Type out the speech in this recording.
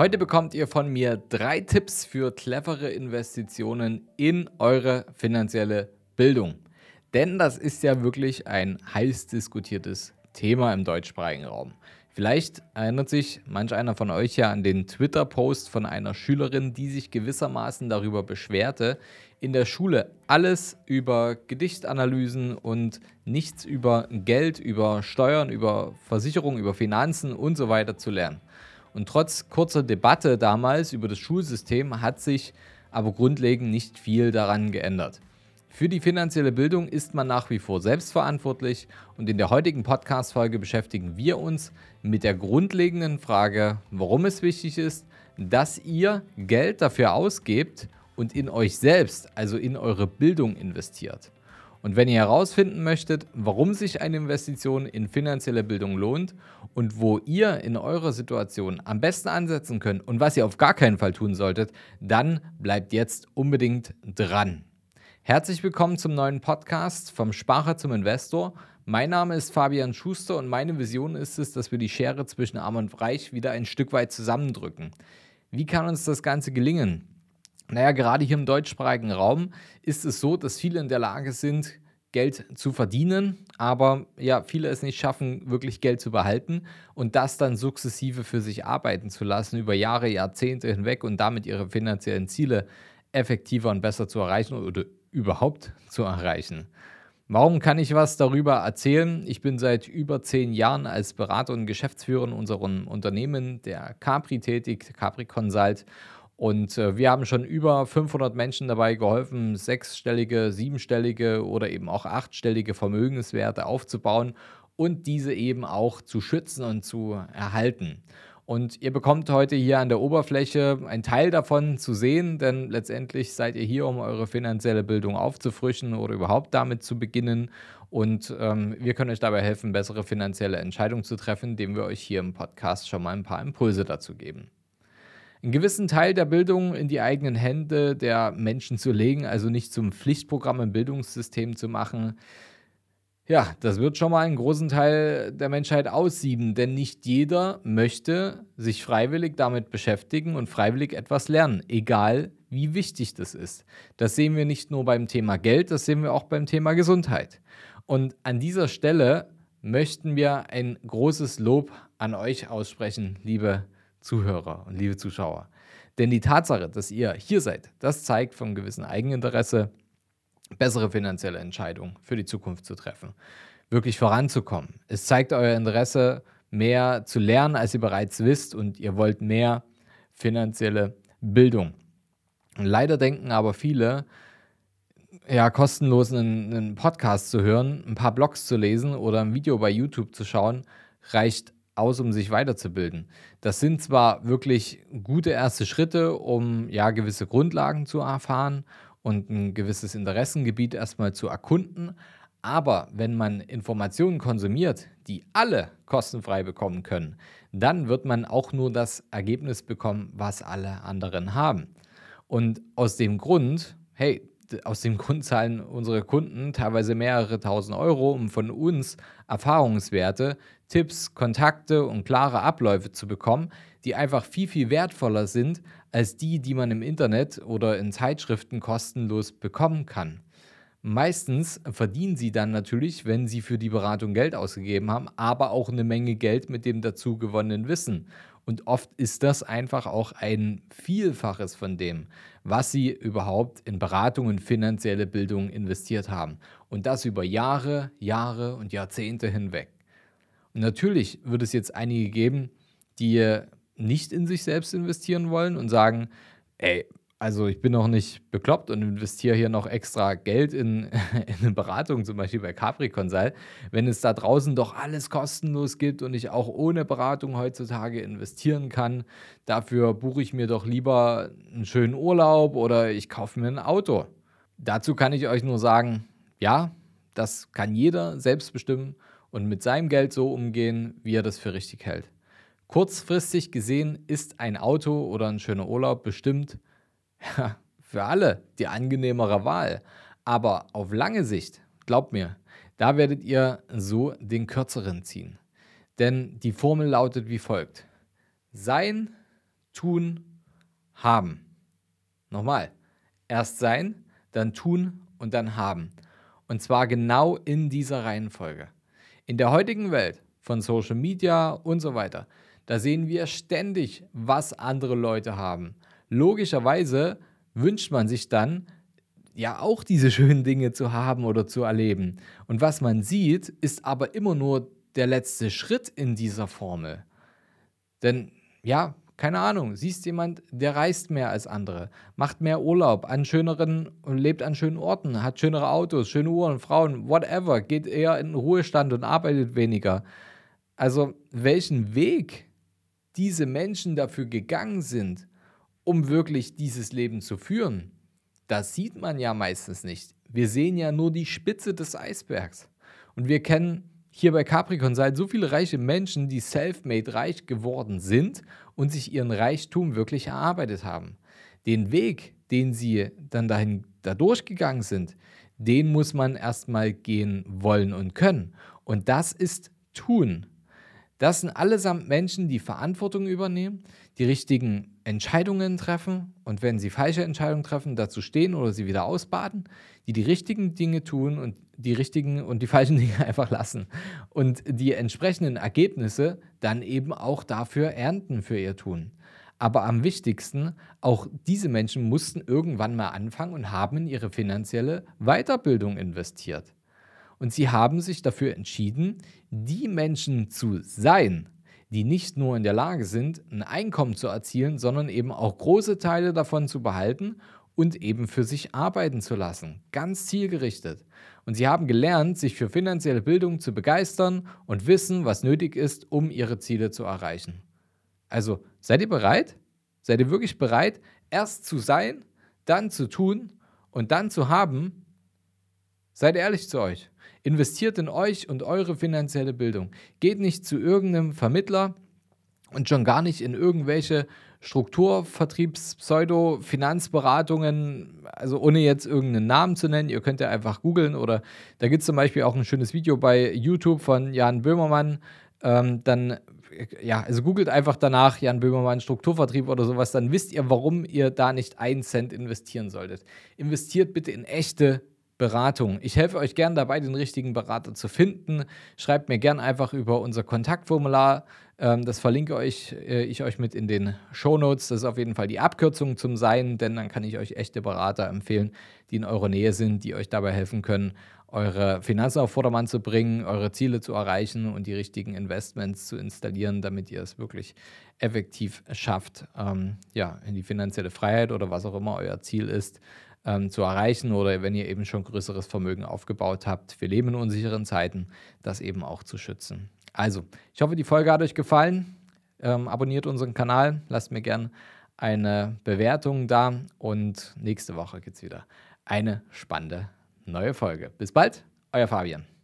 Heute bekommt ihr von mir drei Tipps für clevere Investitionen in eure finanzielle Bildung. Denn das ist ja wirklich ein heiß diskutiertes Thema im deutschsprachigen Raum. Vielleicht erinnert sich manch einer von euch ja an den Twitter-Post von einer Schülerin, die sich gewissermaßen darüber beschwerte, in der Schule alles über Gedichtanalysen und nichts über Geld, über Steuern, über Versicherung, über Finanzen und so weiter zu lernen. Und trotz kurzer Debatte damals über das Schulsystem hat sich aber grundlegend nicht viel daran geändert. Für die finanzielle Bildung ist man nach wie vor selbstverantwortlich und in der heutigen Podcast-Folge beschäftigen wir uns mit der grundlegenden Frage, warum es wichtig ist, dass ihr Geld dafür ausgebt und in euch selbst, also in eure Bildung investiert. Und wenn ihr herausfinden möchtet, warum sich eine Investition in finanzielle Bildung lohnt und wo ihr in eurer Situation am besten ansetzen könnt und was ihr auf gar keinen Fall tun solltet, dann bleibt jetzt unbedingt dran. Herzlich willkommen zum neuen Podcast vom Sparer zum Investor. Mein Name ist Fabian Schuster und meine Vision ist es, dass wir die Schere zwischen Arm und Reich wieder ein Stück weit zusammendrücken. Wie kann uns das Ganze gelingen? Naja, gerade hier im deutschsprachigen Raum ist es so, dass viele in der Lage sind, Geld zu verdienen, aber ja, viele es nicht schaffen, wirklich Geld zu behalten und das dann sukzessive für sich arbeiten zu lassen, über Jahre, Jahrzehnte hinweg und damit ihre finanziellen Ziele effektiver und besser zu erreichen oder überhaupt zu erreichen. Warum kann ich was darüber erzählen? Ich bin seit über zehn Jahren als Berater und Geschäftsführer in unserem Unternehmen, der Capri, tätig, Capri Consult und äh, wir haben schon über 500 Menschen dabei geholfen, sechsstellige, siebenstellige oder eben auch achtstellige Vermögenswerte aufzubauen und diese eben auch zu schützen und zu erhalten. Und ihr bekommt heute hier an der Oberfläche einen Teil davon zu sehen, denn letztendlich seid ihr hier, um eure finanzielle Bildung aufzufrischen oder überhaupt damit zu beginnen. Und ähm, wir können euch dabei helfen, bessere finanzielle Entscheidungen zu treffen, indem wir euch hier im Podcast schon mal ein paar Impulse dazu geben einen gewissen Teil der Bildung in die eigenen Hände der Menschen zu legen, also nicht zum Pflichtprogramm im Bildungssystem zu machen. Ja, das wird schon mal einen großen Teil der Menschheit aussieben, denn nicht jeder möchte sich freiwillig damit beschäftigen und freiwillig etwas lernen, egal wie wichtig das ist. Das sehen wir nicht nur beim Thema Geld, das sehen wir auch beim Thema Gesundheit. Und an dieser Stelle möchten wir ein großes Lob an euch aussprechen, liebe Zuhörer und liebe Zuschauer. Denn die Tatsache, dass ihr hier seid, das zeigt vom gewissen Eigeninteresse, bessere finanzielle Entscheidungen für die Zukunft zu treffen, wirklich voranzukommen. Es zeigt euer Interesse, mehr zu lernen, als ihr bereits wisst und ihr wollt mehr finanzielle Bildung. Und leider denken aber viele, ja, kostenlos einen, einen Podcast zu hören, ein paar Blogs zu lesen oder ein Video bei YouTube zu schauen, reicht aus, um sich weiterzubilden. Das sind zwar wirklich gute erste Schritte, um ja gewisse Grundlagen zu erfahren und ein gewisses Interessengebiet erstmal zu erkunden, aber wenn man Informationen konsumiert, die alle kostenfrei bekommen können, dann wird man auch nur das Ergebnis bekommen, was alle anderen haben. Und aus dem Grund, hey, aus dem Grund zahlen unsere Kunden teilweise mehrere tausend Euro, um von uns Erfahrungswerte, Tipps, Kontakte und klare Abläufe zu bekommen, die einfach viel, viel wertvoller sind als die, die man im Internet oder in Zeitschriften kostenlos bekommen kann. Meistens verdienen sie dann natürlich, wenn sie für die Beratung Geld ausgegeben haben, aber auch eine Menge Geld mit dem dazu gewonnenen Wissen. Und oft ist das einfach auch ein Vielfaches von dem, was sie überhaupt in Beratung und finanzielle Bildung investiert haben. Und das über Jahre, Jahre und Jahrzehnte hinweg. Und natürlich wird es jetzt einige geben, die nicht in sich selbst investieren wollen und sagen, ey, also ich bin noch nicht bekloppt und investiere hier noch extra Geld in, in eine Beratung, zum Beispiel bei Capri Consult, wenn es da draußen doch alles kostenlos gibt und ich auch ohne Beratung heutzutage investieren kann. Dafür buche ich mir doch lieber einen schönen Urlaub oder ich kaufe mir ein Auto. Dazu kann ich euch nur sagen, ja, das kann jeder selbst bestimmen und mit seinem Geld so umgehen, wie er das für richtig hält. Kurzfristig gesehen ist ein Auto oder ein schöner Urlaub bestimmt ja, für alle die angenehmere Wahl. Aber auf lange Sicht, glaubt mir, da werdet ihr so den kürzeren ziehen. Denn die Formel lautet wie folgt. Sein, tun, haben. Nochmal. Erst sein, dann tun und dann haben. Und zwar genau in dieser Reihenfolge. In der heutigen Welt von Social Media und so weiter, da sehen wir ständig, was andere Leute haben. Logischerweise wünscht man sich dann, ja auch diese schönen Dinge zu haben oder zu erleben. Und was man sieht, ist aber immer nur der letzte Schritt in dieser Formel. Denn ja, keine Ahnung, siehst jemand, der reist mehr als andere, macht mehr Urlaub an schöneren und lebt an schönen Orten, hat schönere Autos, schöne Uhren, Frauen, whatever, geht eher in den Ruhestand und arbeitet weniger. Also welchen Weg diese Menschen dafür gegangen sind, um wirklich dieses Leben zu führen, das sieht man ja meistens nicht. Wir sehen ja nur die Spitze des Eisbergs. Und wir kennen hier bei Capricorn seid so viele reiche Menschen, die self-made reich geworden sind und sich ihren Reichtum wirklich erarbeitet haben. Den Weg, den sie dann dahin da durchgegangen sind, den muss man erstmal gehen wollen und können. Und das ist tun. Das sind allesamt Menschen, die Verantwortung übernehmen, die richtigen Entscheidungen treffen und wenn sie falsche Entscheidungen treffen, dazu stehen oder sie wieder ausbaden, die die richtigen Dinge tun und die richtigen und die falschen Dinge einfach lassen und die entsprechenden Ergebnisse dann eben auch dafür ernten für ihr Tun. Aber am wichtigsten, auch diese Menschen mussten irgendwann mal anfangen und haben in ihre finanzielle Weiterbildung investiert. Und sie haben sich dafür entschieden, die Menschen zu sein, die nicht nur in der Lage sind, ein Einkommen zu erzielen, sondern eben auch große Teile davon zu behalten und eben für sich arbeiten zu lassen. Ganz zielgerichtet. Und sie haben gelernt, sich für finanzielle Bildung zu begeistern und wissen, was nötig ist, um ihre Ziele zu erreichen. Also seid ihr bereit? Seid ihr wirklich bereit, erst zu sein, dann zu tun und dann zu haben? Seid ehrlich zu euch. Investiert in euch und eure finanzielle Bildung. Geht nicht zu irgendeinem Vermittler und schon gar nicht in irgendwelche Strukturvertriebs-, Pseudo-Finanzberatungen, also ohne jetzt irgendeinen Namen zu nennen. Ihr könnt ja einfach googeln oder da gibt es zum Beispiel auch ein schönes Video bei YouTube von Jan Böhmermann. Ähm, dann, ja, also googelt einfach danach Jan Böhmermann Strukturvertrieb oder sowas, dann wisst ihr, warum ihr da nicht einen Cent investieren solltet. Investiert bitte in echte Beratung. Ich helfe euch gern dabei, den richtigen Berater zu finden. Schreibt mir gern einfach über unser Kontaktformular. Ähm, das verlinke euch, äh, ich euch mit in den Show Notes. Das ist auf jeden Fall die Abkürzung zum Sein, denn dann kann ich euch echte Berater empfehlen, die in eurer Nähe sind, die euch dabei helfen können, eure Finanzen auf Vordermann zu bringen, eure Ziele zu erreichen und die richtigen Investments zu installieren, damit ihr es wirklich effektiv schafft, ähm, ja, in die finanzielle Freiheit oder was auch immer euer Ziel ist, ähm, zu erreichen oder wenn ihr eben schon größeres Vermögen aufgebaut habt. Wir leben in unsicheren Zeiten, das eben auch zu schützen. Also, ich hoffe, die Folge hat euch gefallen. Ähm, abonniert unseren Kanal, lasst mir gerne eine Bewertung da und nächste Woche gibt es wieder eine spannende neue Folge. Bis bald, euer Fabian.